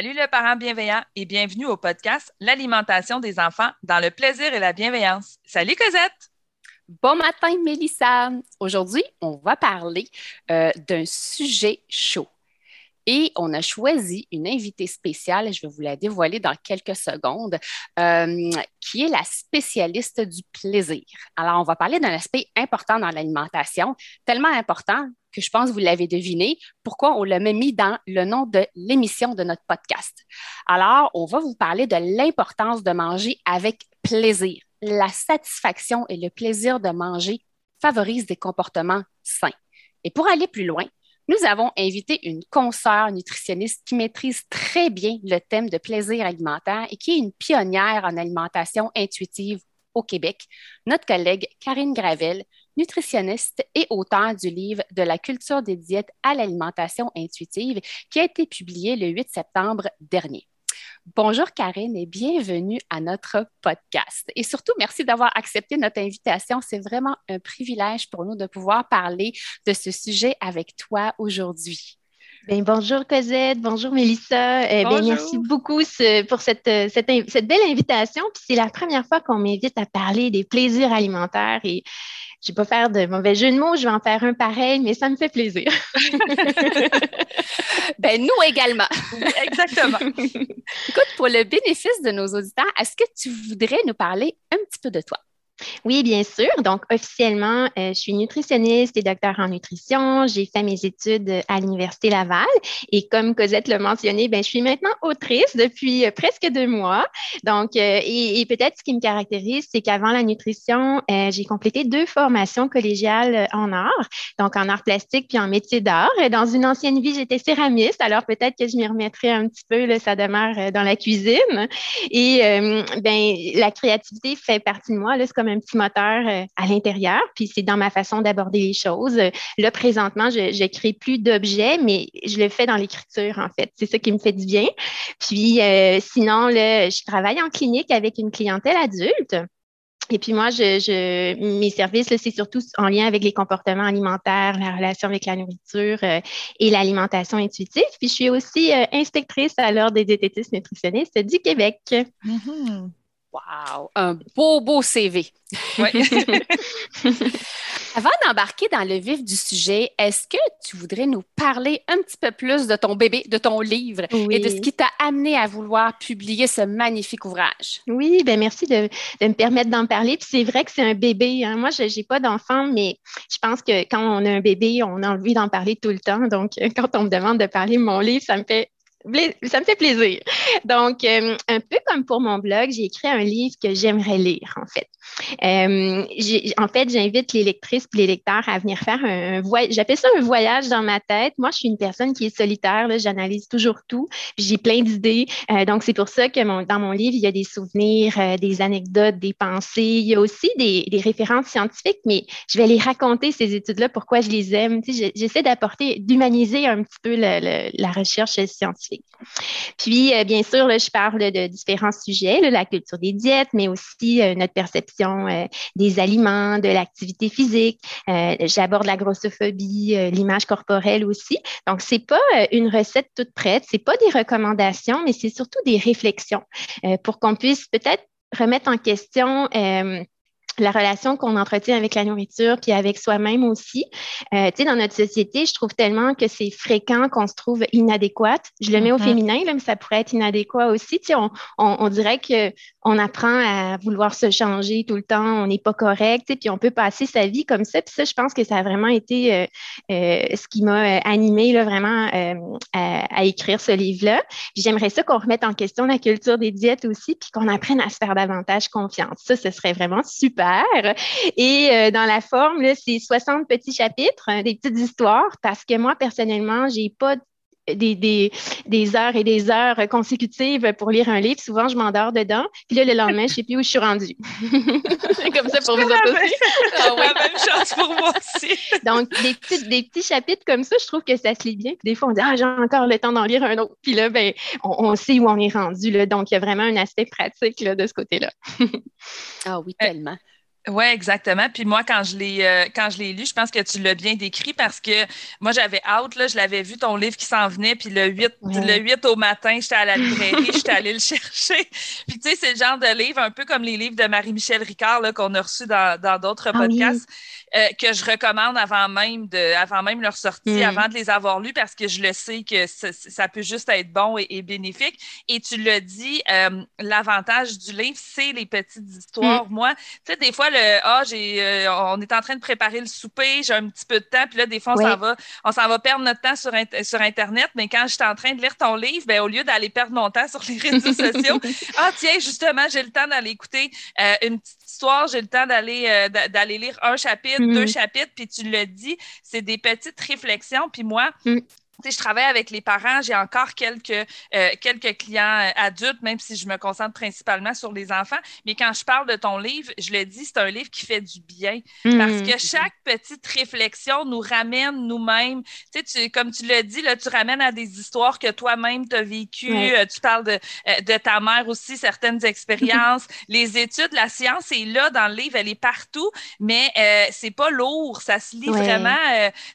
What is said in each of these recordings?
Salut le parent bienveillant et bienvenue au podcast L'alimentation des enfants dans le plaisir et la bienveillance. Salut Cosette! Bon matin Mélissa! Aujourd'hui, on va parler euh, d'un sujet chaud. Et on a choisi une invitée spéciale, je vais vous la dévoiler dans quelques secondes, euh, qui est la spécialiste du plaisir. Alors, on va parler d'un aspect important dans l'alimentation, tellement important que je pense que vous l'avez deviné, pourquoi on l'a même mis dans le nom de l'émission de notre podcast. Alors, on va vous parler de l'importance de manger avec plaisir. La satisfaction et le plaisir de manger favorisent des comportements sains. Et pour aller plus loin, nous avons invité une consoeur nutritionniste qui maîtrise très bien le thème de plaisir alimentaire et qui est une pionnière en alimentation intuitive au Québec, notre collègue Karine Gravel, nutritionniste et auteur du livre De la culture des diètes à l'alimentation intuitive, qui a été publié le 8 septembre dernier. Bonjour Karine et bienvenue à notre podcast. Et surtout, merci d'avoir accepté notre invitation. C'est vraiment un privilège pour nous de pouvoir parler de ce sujet avec toi aujourd'hui. Bien, bonjour Cosette, bonjour Mélissa. Eh merci beaucoup pour cette, cette, belle invitation. c'est la première fois qu'on m'invite à parler des plaisirs alimentaires et je ne vais pas faire de mauvais jeu de mots, je vais en faire un pareil, mais ça me fait plaisir. ben, nous également. Exactement. Écoute, pour le bénéfice de nos auditeurs, est-ce que tu voudrais nous parler un petit peu de toi? Oui, bien sûr. Donc, officiellement, euh, je suis nutritionniste et docteur en nutrition. J'ai fait mes études à l'Université Laval. Et comme Cosette l'a mentionné, ben, je suis maintenant autrice depuis euh, presque deux mois. Donc, euh, et, peut-être ce qui me caractérise, c'est qu'avant la nutrition, j'ai complété deux formations collégiales en art, donc en art plastique puis en métier d'art. Dans une ancienne vie, j'étais céramiste, alors peut-être que je m'y remettrai un petit peu, là, ça demeure dans la cuisine. Et ben, la créativité fait partie de moi. C'est comme un petit moteur euh, à l'intérieur, puis c'est dans ma façon d'aborder les choses. Là, présentement, je ne crée plus d'objets, mais je le fais dans l'écriture, en fait. C'est ça qui me fait du bien. Puis euh, sinon, là, je travaille en clinique avec une clientèle adulte. Et puis moi, je, mes services, c'est surtout en lien avec les comportements alimentaires, la relation avec la nourriture euh, et l'alimentation intuitive. Puis je suis aussi inspectrice à l'Ordre des diététistes nutritionnistes du Québec. Mm-hmm. Wow! Un beau, beau CV. Avant d'embarquer dans le vif du sujet, est-ce que tu voudrais nous parler un petit peu plus de ton bébé, de ton livre et de ce qui t'a amené à vouloir publier ce magnifique ouvrage? Oui, ben merci de, me permettre d'en parler. Puis c'est vrai que c'est un bébé. Hein. Moi, je n'ai pas d'enfant, mais je pense que quand on a un bébé, on a envie d'en parler tout le temps. Donc, quand on me demande de parler de mon livre, ça me fait ça me fait plaisir. Donc, euh, un peu comme pour mon blog, j'ai écrit un livre que j'aimerais lire, en fait. Euh, en fait, j'invite les lectrices et les lecteurs à venir faire un, voyage. J'appelle ça un voyage dans ma tête. Moi, je suis une personne qui est solitaire. J'analyse toujours tout. J'ai plein d'idées. Euh, donc, c'est pour ça que dans mon livre, il y a des souvenirs, des anecdotes, des pensées. Il y a aussi des, références scientifiques, mais je vais les raconter, ces études-là, pourquoi je les aime. J'essaie d'apporter, d'humaniser un petit peu la recherche scientifique. Puis, euh, bien sûr, je parle de différents sujets, la culture des diètes, mais aussi euh, notre perception euh, des aliments, de l'activité physique. J'aborde la grossophobie, l'image corporelle aussi. Donc, c'est pas une recette toute prête, c'est pas des recommandations, mais c'est surtout des réflexions pour qu'on puisse peut-être remettre en question la relation qu'on entretient avec la nourriture, puis avec soi-même aussi. Euh, tu sais, dans notre société, je trouve tellement que c'est fréquent qu'on se trouve inadéquate. Je le mets au mm-hmm. féminin, là, mais ça pourrait être inadéquat aussi. Tu sais, on, on, on dirait qu'on apprend à vouloir se changer tout le temps, on n'est pas correct, tu sais, puis on peut passer sa vie comme ça. Puis ça, je pense que ça a vraiment été euh, euh, ce qui m'a animé là, vraiment à, écrire ce livre-là. J'aimerais ça qu'on remette en question la culture des diètes aussi, puis qu'on apprenne à se faire davantage confiance. Ça, ce serait vraiment super et euh, dans la forme, c'est 60 petits chapitres, hein, des petites histoires, parce que moi, personnellement, j'ai pas des, des, heures et des heures consécutives pour lire un livre. Souvent, je m'endors dedans. Puis là, le lendemain, je ne sais plus où je suis rendue. C'est comme ça pour vous autres aussi. Ah la même chose pour moi aussi. Donc, des petits, des petits chapitres comme ça, je trouve que ça se lit bien. Puis des fois, on dit Ah, j'ai encore le temps d'en lire un autre. Puis là, ben, on, sait où on est rendu. Là. Donc, il y a vraiment un aspect pratique là, de ce côté-là. ah oui, tellement. Oui, exactement. Puis moi, quand je l'ai euh, quand je l'ai lu, je pense que tu l'as bien décrit parce que moi, j'avais hâte, là, je l'avais vu ton livre qui s'en venait, puis le 8, le 8 au matin, j'étais à la librairie, j'étais allée le chercher. Puis tu sais, c'est le genre de livre, un peu comme les livres de Marie-Michel Ricard qu'on a reçus dans d'autres ah podcasts. Euh, que je recommande avant même de, avant même leur sortie, mm. avant de les avoir lus, parce que je le sais que ça, peut juste être bon et, bénéfique. Et tu l'as dit, euh, l'avantage du livre, c'est les petites histoires. Mm. Moi, tu sais, des fois, le ah, j'ai, euh, on est en train de préparer le souper, j'ai un petit peu de temps, puis là, des fois, on s'en va, on s'en va perdre notre temps sur, sur Internet. Mais quand j'étais en train de lire ton livre, ben, au lieu d'aller perdre mon temps sur les réseaux sociaux, ah, tiens, justement, j'ai le temps d'aller écouter une petite histoire, j'ai le temps d'aller d'aller lire un chapitre deux mm-hmm. chapitres, puis tu le dis, c'est des petites réflexions. Puis moi, mm je travaille avec les parents, j'ai encore quelques, euh, quelques clients euh, adultes, même si je me concentre principalement sur les enfants. Mais quand je parle de ton livre, je le dis, c'est un livre qui fait du bien parce que chaque petite réflexion nous ramène nous-mêmes. Tu sais, comme tu l'as dit, là, tu ramènes à des histoires que toi-même tu as vécues. Euh, tu parles de, de ta mère aussi, certaines expériences. les études, la science est là dans le livre, elle est partout, mais euh, c'est pas lourd. Ça se lit vraiment.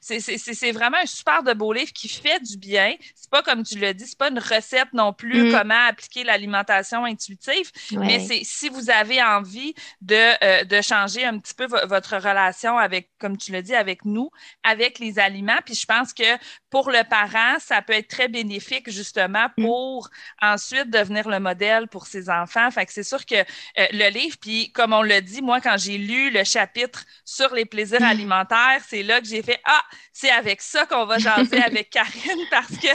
c'est vraiment un super de beau livre qui fait du bien. C'est pas comme tu l'as dit, c'est pas une recette non plus mm. comment appliquer l'alimentation intuitive, mais c'est si vous avez envie de, euh, de changer un petit peu votre relation avec, comme tu l'as dit, avec nous, avec les aliments. Puis je pense que pour le parent, ça peut être très bénéfique justement mm. pour ensuite devenir le modèle pour ses enfants. Fait que c'est sûr que euh, le livre, puis comme on l'a dit, moi, quand j'ai lu le chapitre sur les plaisirs mm. alimentaires, c'est là que j'ai fait Ah, c'est avec ça qu'on va jaser avec Parce que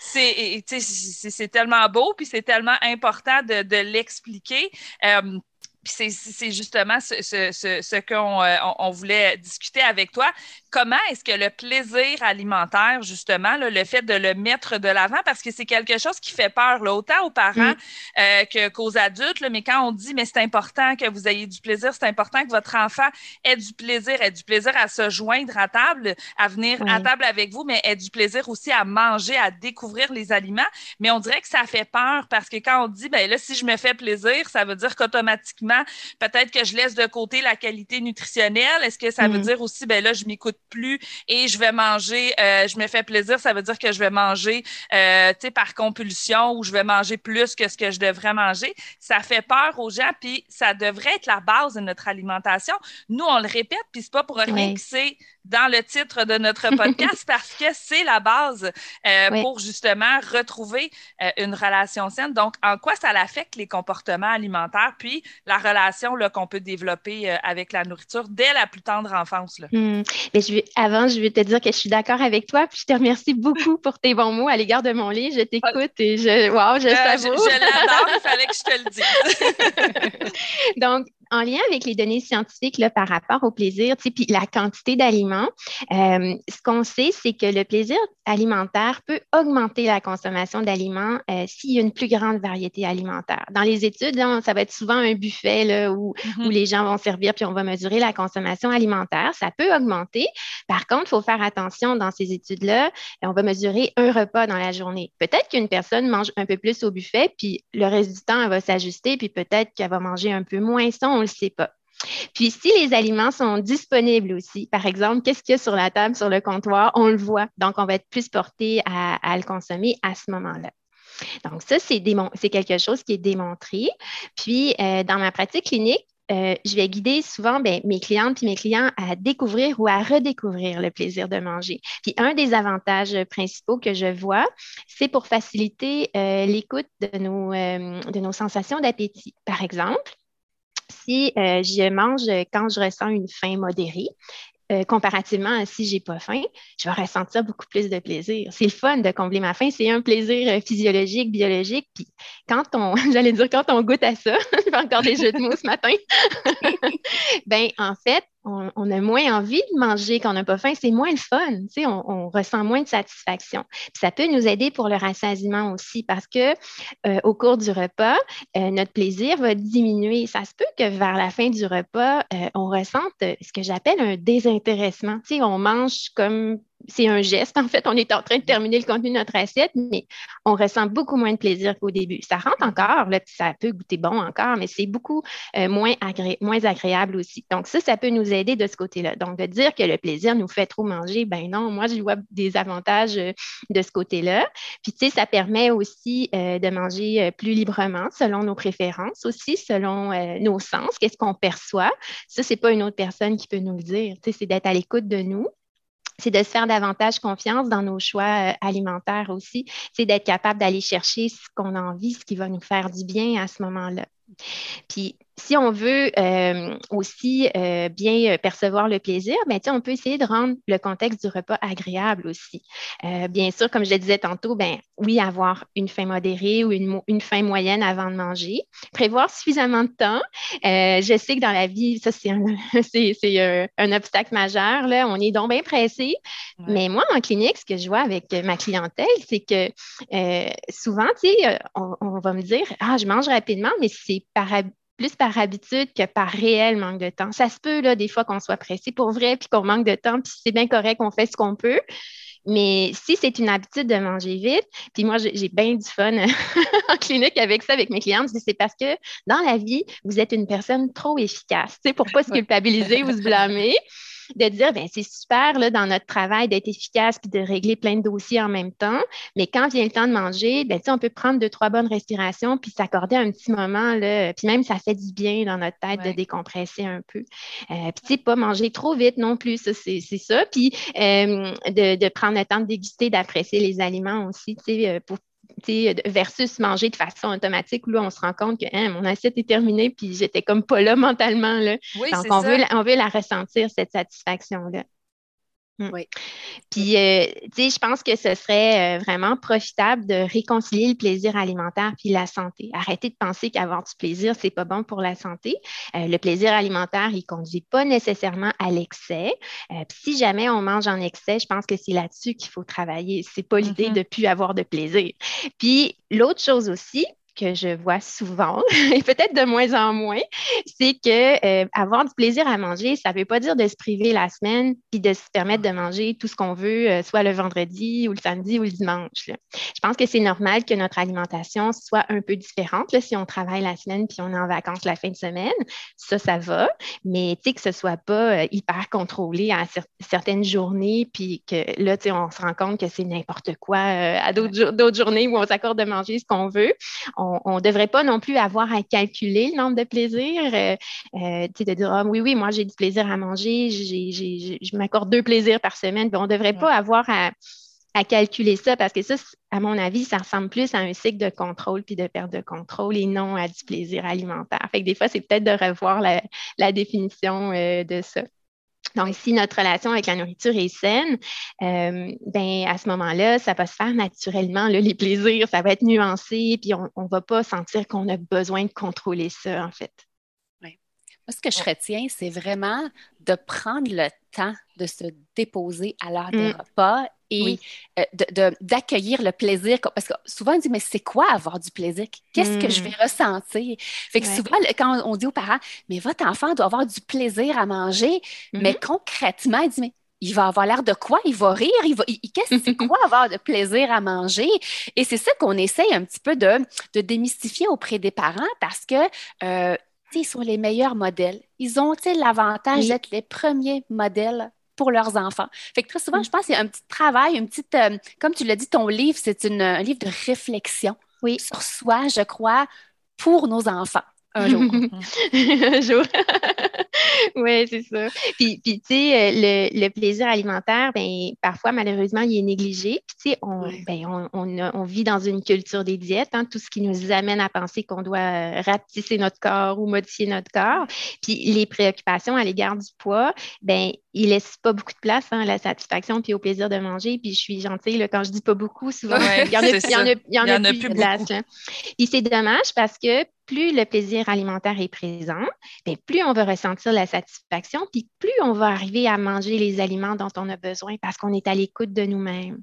c'est, tellement beau, puis c'est tellement important de, l'expliquer. Euh, puis c'est justement ce, qu'on euh, voulait discuter avec toi comment est-ce que le plaisir alimentaire, justement, le fait de le mettre de l'avant, parce que c'est quelque chose qui fait peur, là, autant aux parents mm. euh, qu'aux adultes, mais quand on dit, mais c'est important que vous ayez du plaisir, c'est important que votre enfant ait du plaisir, ait du plaisir à se joindre à table, à venir à table avec vous, mais ait du plaisir aussi à manger, à découvrir les aliments. Mais on dirait que ça fait peur parce que quand on dit, ben là, si je me fais plaisir, ça veut dire qu'automatiquement, peut-être que je laisse de côté la qualité nutritionnelle. Est-ce que ça veut mm. dire aussi, ben là, je m'écoute plus et je vais manger, euh, je me fais plaisir, ça veut dire que je vais manger euh, par compulsion ou je vais manger plus que ce que je devrais manger. Ça fait peur aux gens, puis ça devrait être la base de notre alimentation. Nous, on le répète, puis c'est pas pour rien que c'est dans le titre de notre podcast parce que c'est la base euh, pour justement retrouver euh, une relation saine. Donc, en quoi ça affecte les comportements alimentaires, puis la relation qu'on peut développer euh, avec la nourriture dès la plus tendre enfance. Là? Hmm. Mais je avant, je vais te dire que je suis d'accord avec toi, puis je te remercie beaucoup pour tes bons mots à l'égard de mon livre. Je t'écoute et je, wow, je savoure. Je, je l'adore, il fallait que je te le dise. Donc, en lien avec les données scientifiques là, par rapport au plaisir, puis la quantité d'aliments, euh, ce qu'on sait, c'est que le plaisir alimentaire peut augmenter la consommation d'aliments euh, s'il y a une plus grande variété alimentaire. Dans les études, ça va être souvent un buffet là, où, où, les gens vont servir puis on va mesurer la consommation alimentaire. Ça peut augmenter. Par contre, il faut faire attention dans ces études-là. On va mesurer un repas dans la journée. Peut-être qu'une personne mange un peu plus au buffet, puis le reste du temps, elle va s'ajuster, puis peut-être qu'elle va manger un peu moins son ne le sait pas. Puis si les aliments sont disponibles aussi, par exemple, qu'est-ce qu'il y a sur la table, sur le comptoir, on le voit. Donc, on va être plus porté à, le consommer à ce moment-là. Donc, ça, c'est quelque chose qui est démontré. Puis, euh, dans ma pratique clinique, euh, je vais guider souvent ben, mes clientes et mes clients à découvrir ou à redécouvrir le plaisir de manger. Puis un des avantages principaux que je vois, c'est pour faciliter euh, l'écoute de, nos, de nos sensations d'appétit. Par exemple, si je mange quand je ressens une faim modérée, euh, comparativement à si j'ai pas faim, je vais ressentir beaucoup plus de plaisir. C'est le fun de combler ma faim, c'est un plaisir euh, physiologique, biologique. Puis quand on, j'allais dire quand on goûte à ça, je fais encore des jeux de mots ce matin. ben en fait, on, a moins envie de manger quand on n'a pas faim, c'est moins le fun, on, on, ressent moins de satisfaction. ça peut nous aider pour le rassasiement aussi parce que euh, au cours du repas, euh, notre plaisir va diminuer. Ça se peut que vers la fin du repas, euh, on ressente ce que j'appelle un désintéressement. on mange comme c'est un geste. En fait, on est en train de terminer le contenu de notre assiette, mais on ressent beaucoup moins de plaisir qu'au début. Ça rentre encore, là, ça peut goûter bon encore, mais c'est beaucoup euh, moins, agréable aussi. Donc, ça, ça peut nous aider de ce côté-là. Donc, de dire que le plaisir nous fait trop manger, ben non, moi, je vois des avantages euh, de ce côté-là. Puis, tu sais, ça permet aussi euh, de manger plus librement selon nos préférences aussi, selon nos sens, qu'est-ce qu'on perçoit. Ça, c'est pas une autre personne qui peut nous le dire. Tu sais, c'est d'être à l'écoute de nous c'est de se faire davantage confiance dans nos choix euh, alimentaires aussi. C'est d'être capable d'aller chercher ce qu'on a envie, ce qui va nous faire du bien à ce moment-là. Puis, si on veut euh, aussi euh, bien percevoir le plaisir, ben, on peut essayer de rendre le contexte du repas agréable aussi. Euh, bien sûr, comme je le disais tantôt, ben, oui, avoir une faim modérée ou une, une faim moyenne avant de manger. Prévoir suffisamment de temps. je sais que dans la vie, ça, c'est un, un, obstacle majeur. Là. On est donc bien pressé. Mais moi, en clinique, ce que je vois avec ma clientèle, c'est que souvent, on, on va me dire Ah, je mange rapidement, mais c'est par plus par habitude que par réel manque de temps. Ça se peut, là, des fois, qu'on soit pressé pour vrai, puis qu'on manque de temps, puis c'est bien correct, on fait ce qu'on peut. Mais si c'est une habitude de manger vite, puis moi, j'ai bien du fun en clinique avec ça, avec mes clientes, c'est parce que dans la vie, vous êtes une personne trop efficace. Tu sais, pour pas se culpabiliser ou se blâmer de dire, ben c'est super là, dans notre travail d'être efficace puis de régler plein de dossiers en même temps, mais quand vient le temps de manger, ben, on peut prendre deux, trois bonnes respirations puis s'accorder un petit moment, là, puis même ça fait du bien dans notre tête de décompresser un peu. Euh, puis, tu sais, pas manger trop vite non plus, c'est ça. Puis, euh, de, de, prendre le temps de déguster, d'apprécier les aliments aussi, tu sais, euh, pour versus manger de façon automatique où là, on se rend compte que hein, mon assiette est terminée puis j'étais comme pas là mentalement. Là. Donc, on veut, on veut la ressentir, cette satisfaction-là. Mm. Oui. Puis, euh, tu sais, je pense que ce serait euh, vraiment profitable de réconcilier le plaisir alimentaire puis la santé. Arrêtez de penser qu'avoir du plaisir, c'est pas bon pour la santé. Euh, le plaisir alimentaire, il conduit pas nécessairement à l'excès. puis si jamais on mange en excès, je pense que c'est là-dessus qu'il faut travailler. C'est pas l'idée mm-hmm. de plus avoir de plaisir. Puis, l'autre chose aussi, que je vois souvent, et peut-être de moins en moins, c'est que euh, avoir du plaisir à manger, ça ne veut pas dire de se priver la semaine puis de se permettre de manger tout ce qu'on veut, euh, soit le vendredi ou le samedi ou le dimanche. Je pense que c'est normal que notre alimentation soit un peu différente là, si on travaille la semaine puis on est en vacances la fin de semaine. Ça, ça va, mais que ce ne soit pas euh, hyper contrôlé à certaines journées puis que là, on se rend compte que c'est n'importe quoi à d'autres journées où on s'accorde de manger ce qu'on veut on ne devrait pas non plus avoir à calculer le nombre de plaisirs. Euh, euh, de dire, ah, oui, oui, moi, j'ai du plaisir à manger, je m'accorde deux plaisirs par semaine. on ne devrait pas avoir à, calculer ça parce que ça, à mon avis, ça ressemble plus à un cycle de contrôle puis de perte de contrôle et non à du plaisir alimentaire. Fait que des fois, c'est peut-être de revoir la, définition euh, de ça. Donc, si notre relation avec la nourriture est saine, euh, ben, à ce moment-là, ça va se faire naturellement. les plaisirs, ça va être nuancé, puis on ne va pas sentir qu'on a besoin de contrôler ça, en fait. Moi, ce que je retiens, c'est vraiment de prendre le temps de se déposer à l'heure des mm. repas et euh, d'accueillir le plaisir. Parce que souvent, on dit, mais c'est quoi avoir du plaisir? Qu'est-ce que je mm. vais ressentir? Fait que souvent, quand on dit aux parents, mais votre enfant doit avoir du plaisir à manger, mais mm-hmm. concrètement, il dit, mais il va avoir l'air de quoi? Il va rire? Il va, qu'est-ce que c'est quoi avoir de plaisir à manger? Et c'est ça qu'on essaye un petit peu de, de démystifier auprès des parents parce que euh, ils sont les meilleurs modèles. Ils ont l'avantage d'être les premiers modèles pour leurs enfants. Fait que très souvent, mm. je pense qu'il y a un petit travail, une petite, euh, comme tu l'as dit, ton livre, c'est un livre de réflexion oui. sur soi, je crois, pour nos enfants. Un jour. un jour. oui, c'est ça. Puis, puis tu sais, euh, le, le, plaisir alimentaire, ben, parfois, malheureusement, il est négligé. Puis, tu sais, on, ben, on, on, on, vit dans une culture des diètes, hein, tout ce qui nous amène à penser qu'on doit euh, rapetisser notre corps ou modifier notre corps. Puis, les préoccupations à l'égard du poids, ben, il laisse pas beaucoup de place hein, à la satisfaction puis au plaisir de manger. Puis je suis gentille, là, quand je dis pas beaucoup, souvent, il y en a, il y en a, il y en a, plus, de place. Hein. Puis c'est dommage parce que plus le plaisir alimentaire est présent, bien, plus on va ressentir la satisfaction, puis plus on va arriver à manger les aliments dont on a besoin parce qu'on est à l'écoute de nous-mêmes.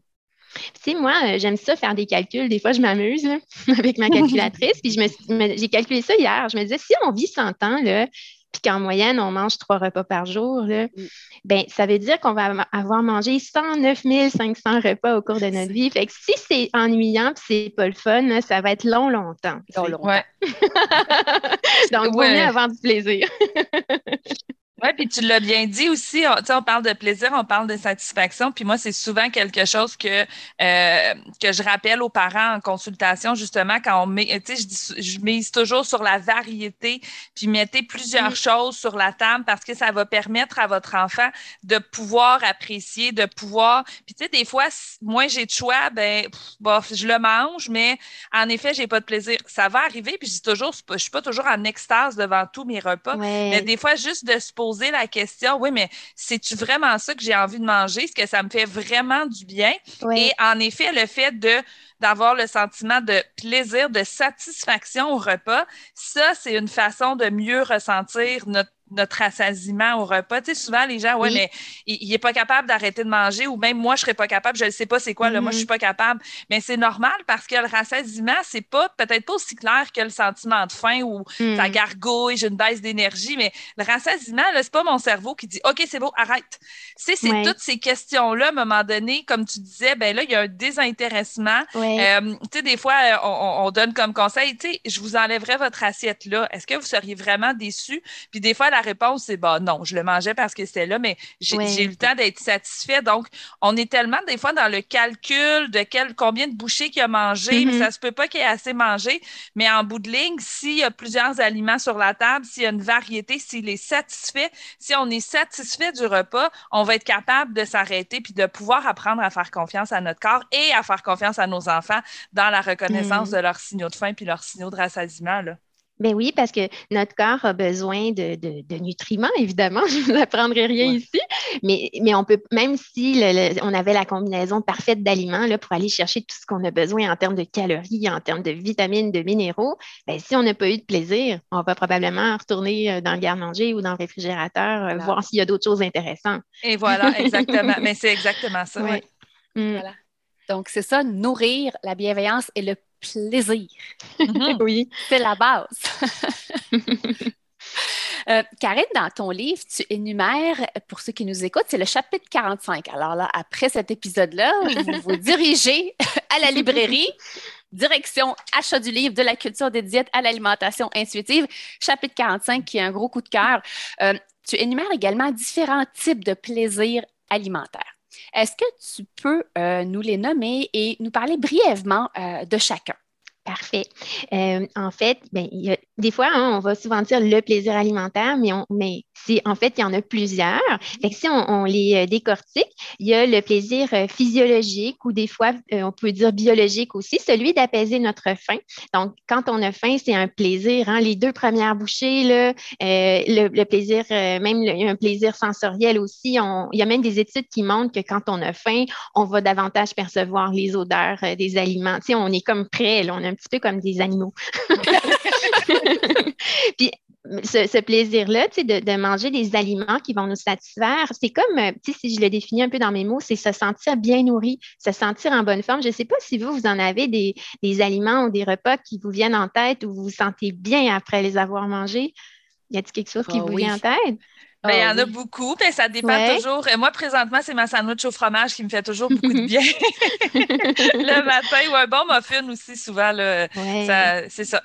Tu sais, moi, euh, j'aime ça faire des calculs. Des fois, je m'amuse avec ma calculatrice. puis j'ai calculé ça hier. Je me disais, si on vit 100 ans, là, puis qu'en moyenne, on mange trois repas par jour, là, mm. ben, ça veut dire qu'on va avoir mangé 109 500 repas au cours de notre vie. Fait que si c'est ennuyant et c'est pas le fun, ça va être long, longtemps. Long, longtemps. Donc, vaut mieux avoir du plaisir. Oui, puis tu l'as bien dit aussi, on, on parle de plaisir, on parle de satisfaction, puis moi, c'est souvent quelque chose que, euh, que je rappelle aux parents en consultation, justement, quand on met, tu sais, je, je mise toujours sur la variété, puis mettez plusieurs choses sur la table parce que ça va permettre à votre enfant de pouvoir apprécier, de pouvoir, puis tu sais, des fois, moi, j'ai de choix, ben, bof, je le mange, mais en effet, j'ai pas de plaisir. Ça va arriver, puis je dis toujours, je suis pas toujours en extase devant tous mes repas, mais des fois, juste de se poser poser la question, oui, mais c'est-tu vraiment ça que j'ai envie de manger? Est-ce que ça me fait vraiment du bien? Et en effet, le fait de d'avoir le sentiment de plaisir, de satisfaction au repas, ça, c'est une façon de mieux ressentir notre notre rassasiement au repas. Tu sais, souvent, les gens, ouais, mais il, n'est pas capable d'arrêter de manger ou même moi, je serais pas capable, je ne sais pas c'est quoi, là, moi, je suis mm-hmm. pas capable. Mais c'est normal parce que le rassasiement, c'est pas, peut-être pas aussi clair que le sentiment de faim ou mm. ça gargouille, j'ai une baisse d'énergie, mais le rassasiement, là, c'est pas mon cerveau qui dit, OK, c'est beau, arrête. c'est toutes ces questions-là, à un moment donné, comme tu disais, ben là, il y a un désintéressement. Euh, tu sais, des fois, on, on, donne comme conseil, tu sais, je vous enlèverai votre assiette là. Est-ce que vous seriez vraiment déçu? Puis des fois, la réponse, c'est bah non, je le mangeais parce que c'était là, mais j'ai eu le temps d'être satisfait. Donc, on est tellement des fois dans le calcul de quel, combien de bouchées qu'il a mangé, mais mm-hmm. ça se peut pas qu'il ait assez mangé. Mais en bout de ligne, s'il y a plusieurs aliments sur la table, s'il y a une variété, s'il est satisfait, si on est satisfait du repas, on va être capable de s'arrêter puis de pouvoir apprendre à faire confiance à notre corps et à faire confiance à nos enfants dans la reconnaissance mm. de leurs signaux de faim puis leurs signaux de rassasiement. Là. Ben oui, parce que notre corps a besoin de, de, nutriments, évidemment. Je ne vous apprendrai rien ici. Mais, mais on peut, même si on avait la combinaison parfaite d'aliments là, pour aller chercher tout ce qu'on a besoin en termes de calories, en termes de vitamines, de minéraux, ben, si on n'a pas eu de plaisir, on va probablement retourner euh, dans le garde-manger ou dans le réfrigérateur, euh, voir s'il y a d'autres choses intéressantes. Et voilà, exactement. mais c'est exactement ça. Mm. Voilà. Donc, c'est ça, nourrir la bienveillance et le plaisir. Mhm. oui. C'est la base. Euh, Karine, dans ton livre, tu énumères, pour ceux qui nous écoutent, c'est le chapitre 45. Alors là, après cet épisode-là, vous vous dirigez à la librairie, direction achat du livre de la culture des diètes à l'alimentation intuitive, chapitre 45, qui est un gros coup de cœur. Euh, tu énumères également différents types de plaisirs alimentaires. Est-ce que tu peux euh, nous les nommer et nous parler brièvement euh, de chacun? Parfait. Euh, en fait, ben, des fois, hein, on va souvent dire le plaisir alimentaire, mais, on, mais en fait, il y en a plusieurs. Si on, les euh, décortique, il y a le plaisir euh, physiologique ou des fois, on peut dire biologique aussi, celui d'apaiser notre faim. Donc, quand on a faim, c'est un plaisir. Hein, les deux premières bouchées, le, plaisir, même un plaisir sensoriel aussi. il y a même des études qui montrent que quand on a faim, on va davantage percevoir les odeurs des aliments. On est comme prêt, on a un petit peu comme des animaux. Puis ce, plaisir-là, de, de manger des aliments qui vont nous satisfaire, c'est comme, euh, si je le définis un peu dans mes mots, c'est se sentir bien nourri, se sentir en bonne forme. Je ne sais pas si vous, vous en avez des, aliments ou des repas qui vous viennent en tête ou vous vous sentez bien après les avoir mangés. Y a-t-il quelque chose qui ah vous vient en tête? Ben, il y en a beaucoup, mais ça dépend toujours. Moi, présentement, c'est ma sandwich au fromage qui me fait toujours beaucoup de bien. le matin, ou un bon muffin aussi, souvent. C'est ça.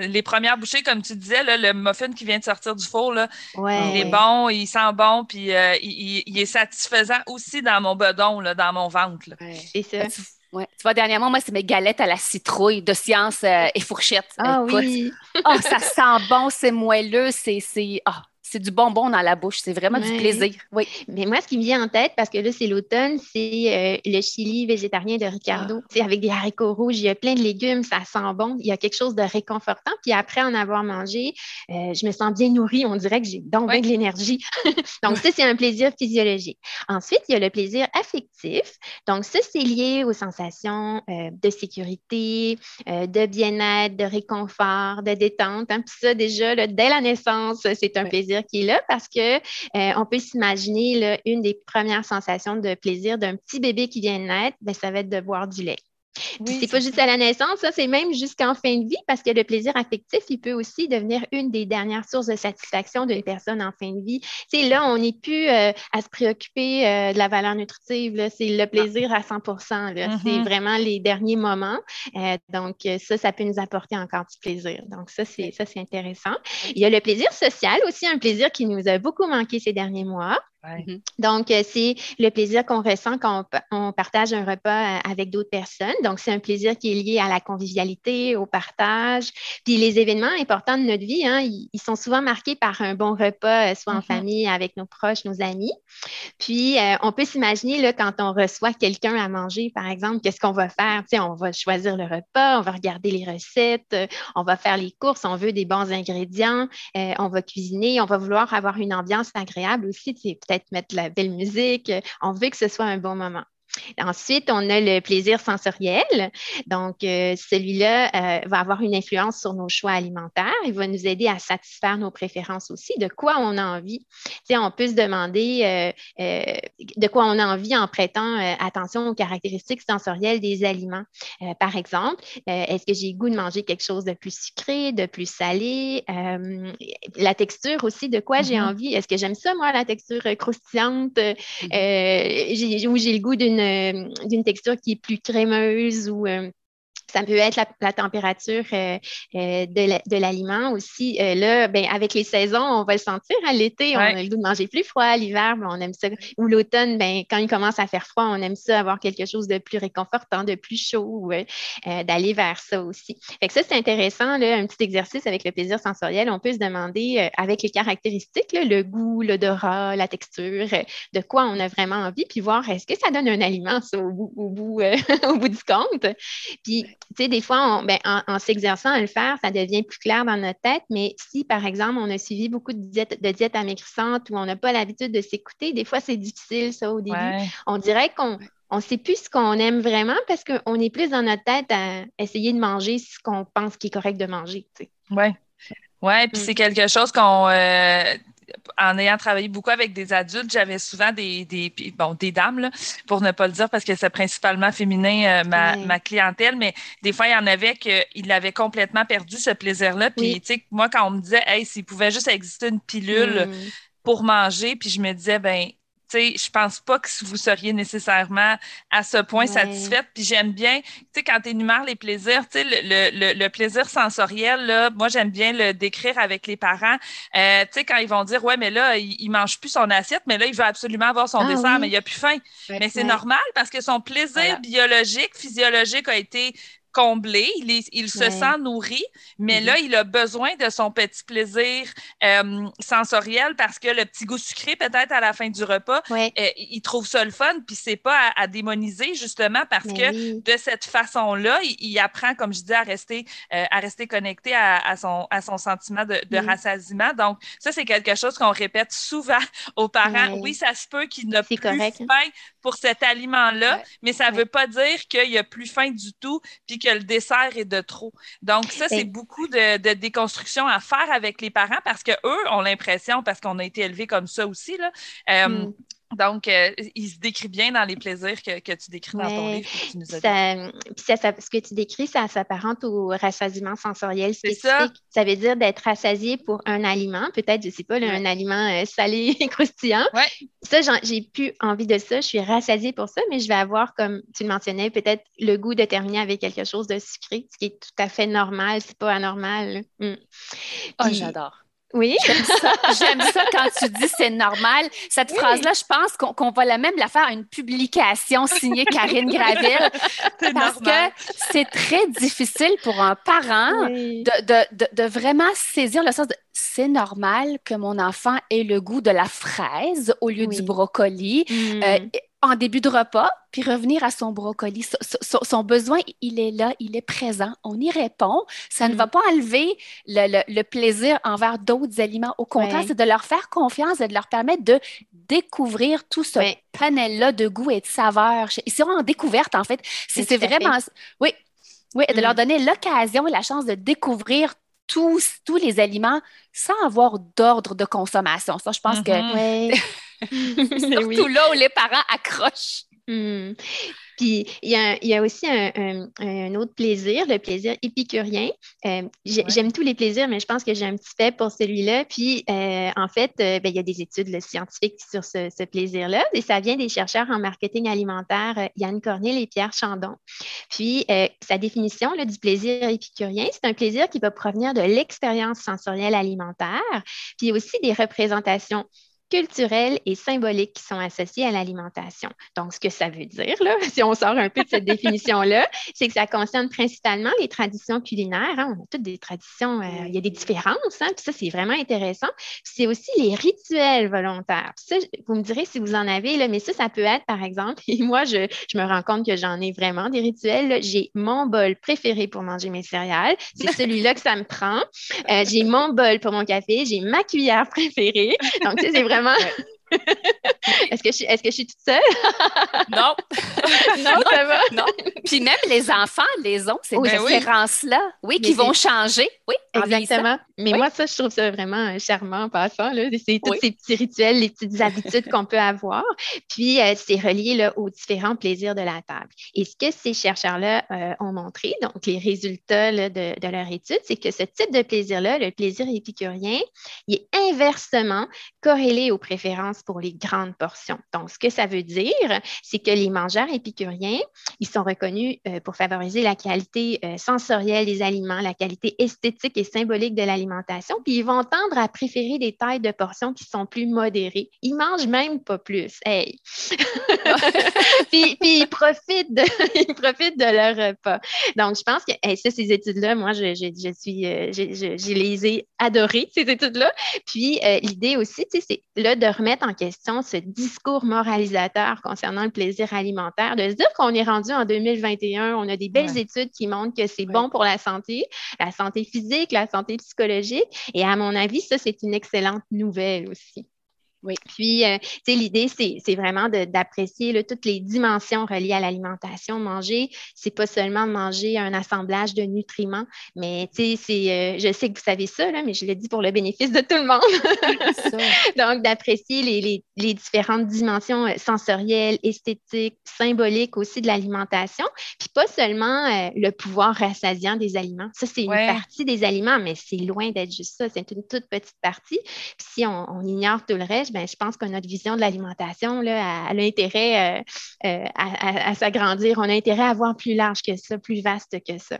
les premières bouchées, comme tu disais, le muffin qui vient de sortir du four, là, il est bon, il sent bon, puis euh, il, est satisfaisant aussi dans mon bedon, là, dans mon ventre. C'est ça. Ouais. Tu vois, dernièrement, moi, c'est mes galettes à la citrouille de science euh, et fourchette. Ah oui. oh, ça sent bon, c'est moelleux, c'est. Ah, c'est du bonbon dans la bouche. C'est vraiment du plaisir. Oui. Mais moi, ce qui me vient en tête, parce que là, c'est l'automne, c'est euh, le chili végétarien de Ricardo. C'est ah. avec des haricots rouges, il y a plein de légumes, ça sent bon. Il y a quelque chose de réconfortant. Puis après en avoir mangé, euh, je me sens bien nourrie. On dirait que j'ai donc de l'énergie. donc, ça, c'est un plaisir physiologique. Ensuite, il y a le plaisir affectif. Donc, ça, c'est lié aux sensations euh, de sécurité, de bien-être, de réconfort, de détente. Hein. Puis ça, déjà, dès la naissance, c'est un plaisir qui est là parce que euh, on peut s'imaginer une des premières sensations de plaisir d'un petit bébé qui vient de naître, ben, ça va être de boire du lait. Oui, c'est pas juste à la naissance, ça, c'est même jusqu'en fin de vie parce que le plaisir affectif, il peut aussi devenir une des dernières sources de satisfaction d'une personne en fin de vie. C'est là, on n'est plus euh, à se préoccuper euh, de la valeur nutritive, c'est le plaisir à 100% C'est mm-hmm. vraiment les derniers moments. donc, ça, ça peut nous apporter encore du plaisir. Donc, ça, c'est ça, c'est intéressant. Il y a le plaisir social aussi, un plaisir qui nous a beaucoup manqué ces derniers mois. Mhm. Donc, euh, c'est le plaisir qu'on ressent quand on, partage un repas euh, avec d'autres personnes. Donc, c'est un plaisir qui est lié à la convivialité, au partage. Puis, les événements importants de notre vie, hein, ils, sont souvent marqués par un bon repas, euh, soit en mhm. famille, avec nos proches, nos amis. Puis, on peut s'imaginer, là, quand on reçoit quelqu'un à manger, par exemple, qu'est-ce qu'on va faire? Tu sais, on va choisir le repas, on va regarder les recettes, on va faire les courses, on veut des bons ingrédients, on va cuisiner, on va vouloir avoir une ambiance agréable aussi. Peut-être mettre la belle musique. On veut que ce soit un bon moment. Ensuite, on a le plaisir sensoriel. Donc, euh, celui-là euh, va avoir une influence sur nos choix alimentaires. Il va nous aider à satisfaire nos préférences aussi, de quoi on a envie. On peut se demander euh, de quoi on a envie en prêtant attention aux caractéristiques sensorielles des aliments. par exemple, est-ce que j'ai le goût de manger quelque chose de plus sucré, de plus salé? la texture aussi, de quoi j'ai mm-hmm. envie? Est-ce que j'aime ça, moi, la texture croustillante? Mm-hmm. ou j'ai le goût d'une d'une texture qui est plus crémeuse ou euh, ça peut être la, température euh, euh, de l'aliment aussi. Euh, là, ben, avec les saisons, on va le sentir. À l'été, on a le goût de manger plus froid. L'hiver, ben, on aime ça. Ou l'automne, ben, quand il commence à faire froid, on aime ça avoir quelque chose de plus réconfortant, de plus chaud, d'aller vers ça aussi. Fait que ça, c'est intéressant, là, un petit exercice avec le plaisir sensoriel. On peut se demander, avec les caractéristiques, le goût, l'odorat, la texture, de quoi on a vraiment envie, puis voir est-ce que ça donne un aliment, ça, au bout, au bout, au bout du compte. Puis tu sais, des fois, ben, en, s'exerçant à le faire, ça devient plus clair dans notre tête. Mais si, par exemple, on a suivi beaucoup de diètes, de amaigrissantes ou on n'a pas l'habitude de s'écouter, des fois, c'est difficile, ça, au début. On dirait qu'on ne sait plus ce qu'on aime vraiment parce qu'on est plus dans notre tête à essayer de manger ce qu'on pense qui est correct de manger. Oui. Oui, puis mm. c'est quelque chose qu'on. Euh, en ayant travaillé beaucoup avec des adultes, j'avais souvent des, des, bon, des dames, là, pour ne pas le dire, parce que c'est principalement féminin, euh, ma, ma, clientèle, mais des fois, il y en avait qu'ils avaient complètement perdu ce plaisir-là. Puis, tu sais, moi, quand on me disait, hey, s'il pouvait juste exister une pilule mm. pour manger, puis je me disais, ben, sais, je pense pas que vous seriez nécessairement à ce point satisfaite. Puis j'aime bien, tu sais, quand tu énumères les plaisirs, tu sais, le, le, le, plaisir sensoriel, là, moi, j'aime bien le décrire avec les parents. Euh, tu sais, quand ils vont dire, ouais, mais là, il, il, mange plus son assiette, mais là, il veut absolument avoir son ah dessert, mais il a plus faim. mais c'est normal parce que son plaisir biologique, physiologique a été comblé, il, il se sent nourri, mais là, mm-hmm. il a besoin de son petit plaisir euh, sensoriel parce que le petit goût sucré, peut-être à la fin du repas, euh, il trouve ça le fun, puis c'est pas à, démoniser justement parce que de cette façon-là, il, apprend, comme je dis, à rester, euh, à rester connecté à, son, à son sentiment de, de rassasiement. Donc, ça, c'est quelque chose qu'on répète souvent aux parents. Oui, ça se peut qu'il n'a plus correct, hein. faim pour cet aliment-là, mais ça ne veut pas dire qu'il a plus faim du tout, puis que le dessert est de trop. Donc, ça, c'est beaucoup de, déconstruction à faire avec les parents parce qu'eux ont l'impression, parce qu'on a été élevés comme ça aussi, là, euh, hmm. Donc, euh, il se décrit bien dans les plaisirs que, tu décris dans ton livre. Que tu nous as ça, ce que tu décris, ça s'apparente au rassasiement sensoriel spécifique. Ça. ça veut dire d'être rassasié pour un aliment, peut-être, je ne sais pas, un aliment euh, salé et croustillant. Ouais. Ça, j'ai plus envie de ça. Je suis rassasiée pour ça, mais je vais avoir, comme tu le mentionnais, peut-être le goût de terminer avec quelque chose de sucré, ce qui est tout à fait normal, c'est pas anormal. Oh, j'adore. Oui. J'aime ça, j'aime ça quand tu dis c'est normal. Cette phrase-là, je pense qu'on va la même la faire à une publication signée Karine Graville. parce que c'est très difficile pour un parent de, vraiment saisir le sens de c'est normal que mon enfant ait le goût de la fraise au lieu du brocoli. Mm. Euh, en début de repas, puis revenir à son brocoli. Son, besoin, il est là, il est présent. On y répond. Ça ne va mm. pas enlever le, plaisir envers d'autres aliments. Au contraire, c'est de leur faire confiance et de leur permettre de découvrir tout ce panel-là de goût et de saveurs. Ils seront en découverte, en fait. C'est vraiment... Oui, oui, de leur mm. donner l'occasion et la chance de découvrir tous, tous les aliments sans avoir d'ordre de consommation. Ça, je pense que mm-hmm. Surtout là où les parents accrochent. Hmm. Puis il y, a, aussi un, autre plaisir, le plaisir épicurien. Euh, j'aime tous les plaisirs, mais je pense que j'ai un petit fait pour celui-là. Puis euh, en fait, euh, ben, il y a des études scientifiques sur ce, plaisir-là, et ça vient des chercheurs en marketing alimentaire Yann Cornil et Pierre Chandon. Puis sa définition du plaisir épicurien, c'est un plaisir qui va provenir de l'expérience sensorielle alimentaire, puis aussi des représentations culturelles et symboliques qui sont associées à l'alimentation. Donc, ce que ça veut dire, là, si on sort un peu de cette définition-là, c'est que ça concerne principalement les traditions culinaires. Hein. On a toutes des traditions, euh, il y a des différences, hein, puis ça, c'est vraiment intéressant. C'est aussi les rituels volontaires. ça, vous me direz si vous en avez, là, mais ça, ça peut être, par exemple, et moi, je, je me rends compte que j'en ai vraiment des rituels. J'ai mon bol préféré pour manger mes céréales. C'est celui-là que ça me prend. Euh, j'ai mon bol pour mon café. J'ai ma cuillère préférée. Donc, c'est vraiment um est-ce que, je, est-ce que je suis toute seule? non. non, ça va. Non. Puis même les enfants les ont, ces différences-là, oui, qui vont changer. Oui, exactement. Mais moi, ça, je trouve ça vraiment charmant en passant. Là. C'est tous ces petits rituels, les petites habitudes qu'on peut avoir. Puis, euh, c'est relié là, aux différents plaisirs de la table. Et ce que ces chercheurs-là euh, ont montré, donc les résultats de, de, leur étude, c'est que ce type de plaisir-là, le plaisir épicurien, il est inversement corrélé aux préférences pour les grandes portions. Donc, ce que ça veut dire, c'est que les mangeurs épicuriens, ils sont reconnus euh, pour favoriser la qualité euh, sensorielle des aliments, la qualité esthétique et symbolique de l'alimentation, puis ils vont tendre à préférer des tailles de portions qui sont plus modérées. Ils mangent même pas plus. Hey! puis, ils, profitent de, ils profitent de leur repas. Donc, je pense que ça, ces études-là, moi, je, je, suis, euh, je, les ai adorées, ces études-là. Puis, l'idée aussi, c'est là de remettre en question ce discours moralisateur concernant le plaisir alimentaire, de se dire qu'on est rendu en 2021, on a des belles études qui montrent que c'est bon pour la santé, la santé physique, la santé psychologique. Et à mon avis, ça, c'est une excellente nouvelle aussi. Oui. Puis, euh, tu sais, l'idée, c'est vraiment d'apprécier toutes les dimensions reliées à l'alimentation. Manger, c'est pas seulement manger un assemblage de nutriments, mais tu sais, euh, je sais que vous savez ça, là, mais je le dis pour le bénéfice de tout le monde. Donc, d'apprécier les, les, différentes dimensions euh, sensorielles, esthétiques, symboliques aussi de l'alimentation. Puis, pas seulement le pouvoir rassasiant des aliments. Ça, c'est une partie des aliments, mais c'est loin d'être juste ça. C'est une toute petite partie. Puis, si on, on ignore tout le reste, ben, je pense que notre vision de l'alimentation a, a intérêt euh, euh, à, s'agrandir. On a intérêt à voir plus large que ça, plus vaste que ça.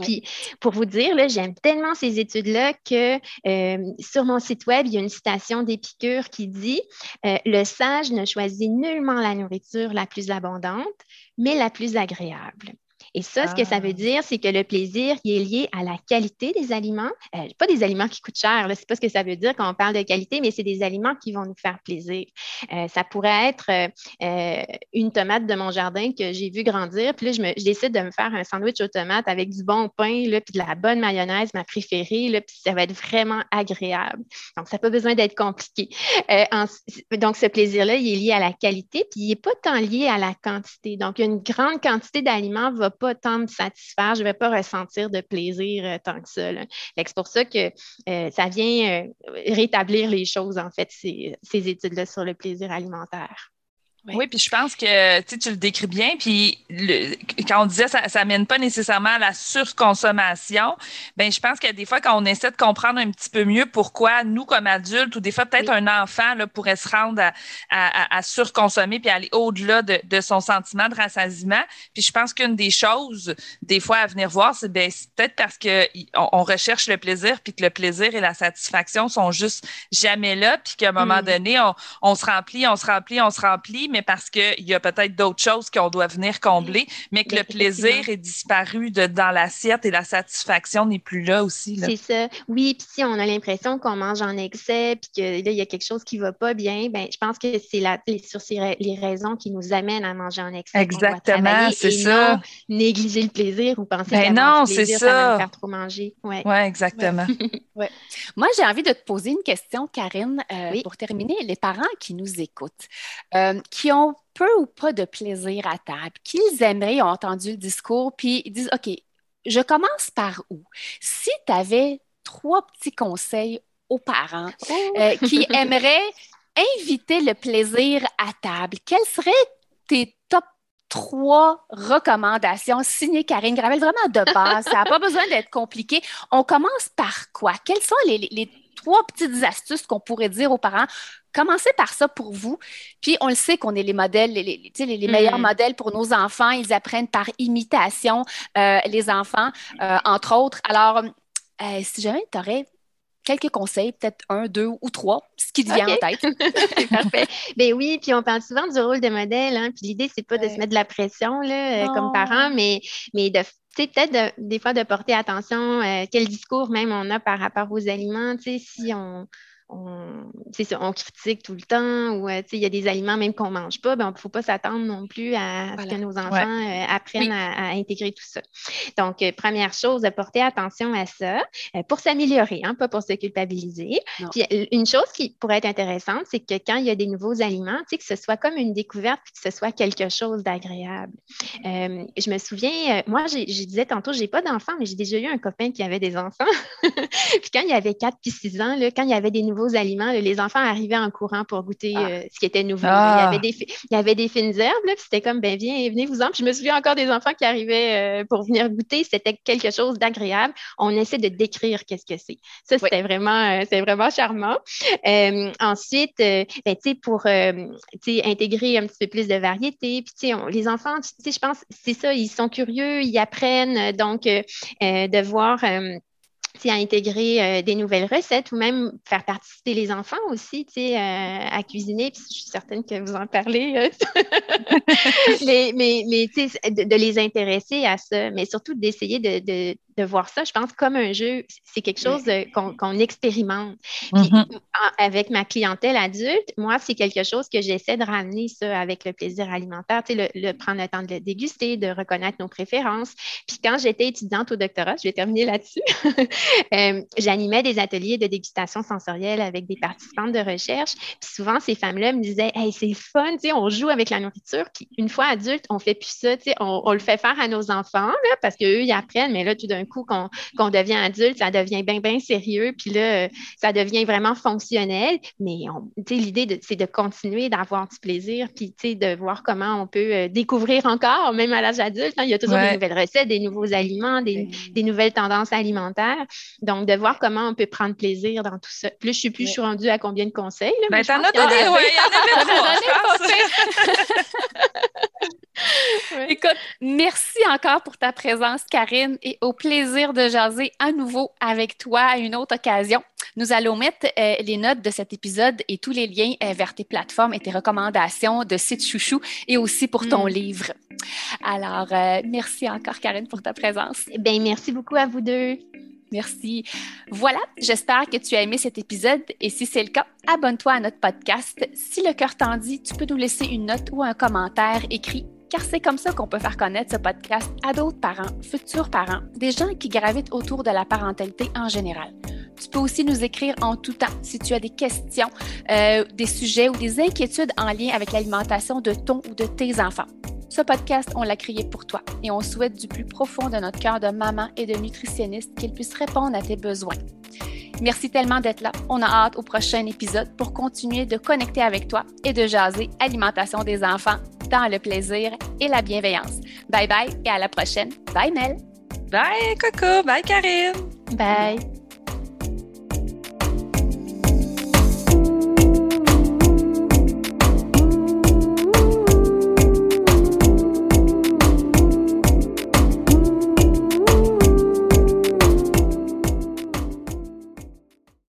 Puis, pour vous dire, j'aime tellement ces études-là que euh, sur mon site web, il y a une citation d'Épicure qui dit Le sage ne choisit nullement la nourriture la plus abondante, mais la plus agréable. Et ça, ce que ça veut ah. dire, c'est que le plaisir il est lié à la qualité des aliments. Euh, pas des aliments qui coûtent cher, c'est pas ce que ça veut dire quand on parle de qualité, mais c'est des aliments qui vont nous faire plaisir. Euh, ça pourrait être euh, une tomate de mon jardin que j'ai vu grandir, puis là, je, me, décide de me faire un sandwich aux tomates avec du bon pain, là, puis de la bonne mayonnaise, ma préférée, là, puis ça va être vraiment agréable. Donc, ça n'a pas besoin d'être compliqué. donc, ce plaisir-là, il est lié à la qualité, puis il n'est pas tant lié à la quantité. Donc, une grande quantité d'aliments va pas tant me satisfaire, je ne vais pas ressentir de plaisir euh, tant que ça. C'est pour ça que euh, ça vient euh, rétablir les choses, en fait, ces, études-là sur le plaisir alimentaire. Oui, puis je pense que tu le décris bien. Puis quand on disait ça, ça mène pas nécessairement à la surconsommation, ben je pense que des fois, quand on essaie de comprendre un petit peu mieux pourquoi nous, comme adultes, ou des fois peut-être un enfant là, pourrait se rendre à, à, à surconsommer puis aller au-delà de, de, son sentiment de rassasiement. Puis je pense qu'une des choses, des fois, à venir voir, c'est ben, peut-être parce que on, recherche le plaisir, puis que le plaisir et la satisfaction sont juste jamais là, puis qu'à un moment mm. donné, on, on se remplit, on se remplit, on se remplit mais parce qu'il y a peut-être d'autres choses qu'on doit venir combler, mais que le plaisir est disparu de, dans l'assiette et la satisfaction n'est plus là aussi. C'est ça. Oui, puis si on a l'impression qu'on mange en excès, puis que là, il y a quelque chose qui ne va pas bien, ben, je pense que c'est sur les raisons qui nous amènent à manger en excès. Exactement, c'est ça. négliger le plaisir ou penser ben non, c'est ça. ça va faire trop manger. Oui, ouais, exactement. Ouais. Moi, j'ai envie de te poser une question, Karine, euh, pour terminer. Les parents qui nous écoutent, euh, qui ont peu ou pas de plaisir à table, qu'ils aimeraient, ont entendu le discours, puis ils disent, OK, je commence par où? Si tu avais trois petits conseils aux parents oh! euh, qui aimeraient inviter le plaisir à table, quels seraient tes top trois recommandations signées Karine? Gravel, vraiment de base. Ça n'a pas besoin d'être compliqué. On commence par quoi? Quelles sont les, les trois petites astuces qu'on pourrait dire aux parents commencez par ça pour vous. Puis on le sait qu'on est les modèles, les, les, les meilleurs mm. modèles pour nos enfants. Ils apprennent par imitation, euh, les enfants, euh, entre autres. Alors, euh, si jamais tu aurais quelques conseils, peut-être un, deux ou trois, ce qui te vient en tête. c'est parfait. Ben oui, puis on parle souvent du rôle de modèle, hein, puis l'idée, c'est pas de se mettre de la pression là, comme parent, mais, mais de peut-être des fois de porter attention quel discours même on a par rapport aux aliments, si on, on, on critique tout le temps ou euh, il y a des aliments même qu'on ne mange pas, ben, il ne faut pas s'attendre non plus à ce que nos enfants euh, apprennent à, intégrer tout ça. Donc, euh, première chose, de porter attention à ça pour s'améliorer, hein, pas pour se culpabiliser. Puis, une chose qui pourrait être intéressante, c'est que quand il y a des nouveaux aliments, que ce soit comme une découverte, que ce soit quelque chose d'agréable. je me souviens, moi, je disais tantôt, je n'ai pas d'enfants, mais j'ai déjà eu un copain qui avait des enfants. puis quand il y avait 4 puis 6 ans, là, quand il y avait des nouveaux aliments, les enfants arrivaient en courant pour goûter ah. euh, ce qui était nouveau. Il, y ah. avait des, il y avait des fines herbes, puis c'était comme, ben viens, venez-vous-en. Puis je me souviens encore des enfants qui arrivaient euh, pour venir goûter. C'était quelque chose d'agréable. On essaie de décrire qu'est-ce que c'est. Ça, c'était vraiment, euh, vraiment charmant. ensuite, ben, pour intégrer un petit peu plus de variété, puis les enfants, je pense, c'est ça, ils sont curieux, ils apprennent. Donc, de voir intégrer euh, des nouvelles recettes ou même faire participer les enfants aussi euh, à cuisiner. Puis je suis certaine que vous en parlez. Euh. mais mais, mais de, de, les intéresser à ça, mais surtout d'essayer de, de voir ça, je pense, comme un jeu. C'est quelque chose qu'on expérimente. Mm-hmm. avec ma clientèle adulte, moi, c'est quelque chose que j'essaie de ramener ça avec le plaisir alimentaire, tu sais, le, prendre le temps de le déguster, de reconnaître nos préférences. Puis quand j'étais étudiante au doctorat, je vais terminer là-dessus, euh, j'animais des ateliers de dégustation sensorielle avec des participantes de recherche. Puis souvent, ces femmes-là me disaient, hey, c'est fun, tu sais, on joue avec la nourriture. Puis une fois adulte, on fait plus ça, tu sais, on, on, le fait faire à nos enfants, là, parce qu'eux, ils apprennent, mais là, tout d'un coup qu'on devient adulte, ça devient bien, bien sérieux, puis là, ça devient vraiment fonctionnel. Mais l'idée, c'est de continuer d'avoir du plaisir, puis de voir comment on peut euh, découvrir encore, même à l'âge adulte. Hein. il y a toujours des nouvelles recettes, des nouveaux aliments, des, nouvelles tendances alimentaires. Donc, de voir comment on peut prendre plaisir dans tout ça. Plus je suis plus, je suis rendue à combien de conseils? Là, ben, t'en as donné, oui, il y en avait Écoute, merci encore pour ta présence, Karine, et au plaisir de jaser à nouveau avec toi à une autre occasion. Nous allons mettre euh, les notes de cet épisode et tous les liens euh, vers tes plateformes et tes recommandations de sites chouchou et aussi pour ton mm. livre. Alors, euh, merci encore, Karine, pour ta présence. Ben, merci beaucoup à vous deux. Merci. Voilà, j'espère que tu as aimé cet épisode et si c'est le cas, abonne-toi à notre podcast. Si le cœur t'en dit, tu peux nous laisser une note ou un commentaire écrit car c'est comme ça qu'on peut faire connaître ce podcast à d'autres parents, futurs parents, des gens qui gravitent autour de la parentalité en général. Tu peux aussi nous écrire en tout temps si tu as des questions, euh, des sujets ou des inquiétudes en lien avec l'alimentation de ton ou de tes enfants. Ce podcast, on l'a créé pour toi et on souhaite du plus profond de notre cœur de maman et de nutritionniste qu'il puisse répondre à tes besoins. Merci tellement d'être là. On a hâte au prochain épisode pour continuer de connecter avec toi et de jaser alimentation des enfants dans le plaisir et la bienveillance. Bye bye et à la prochaine. Bye Mel. Bye Coco. Bye Karine. Bye.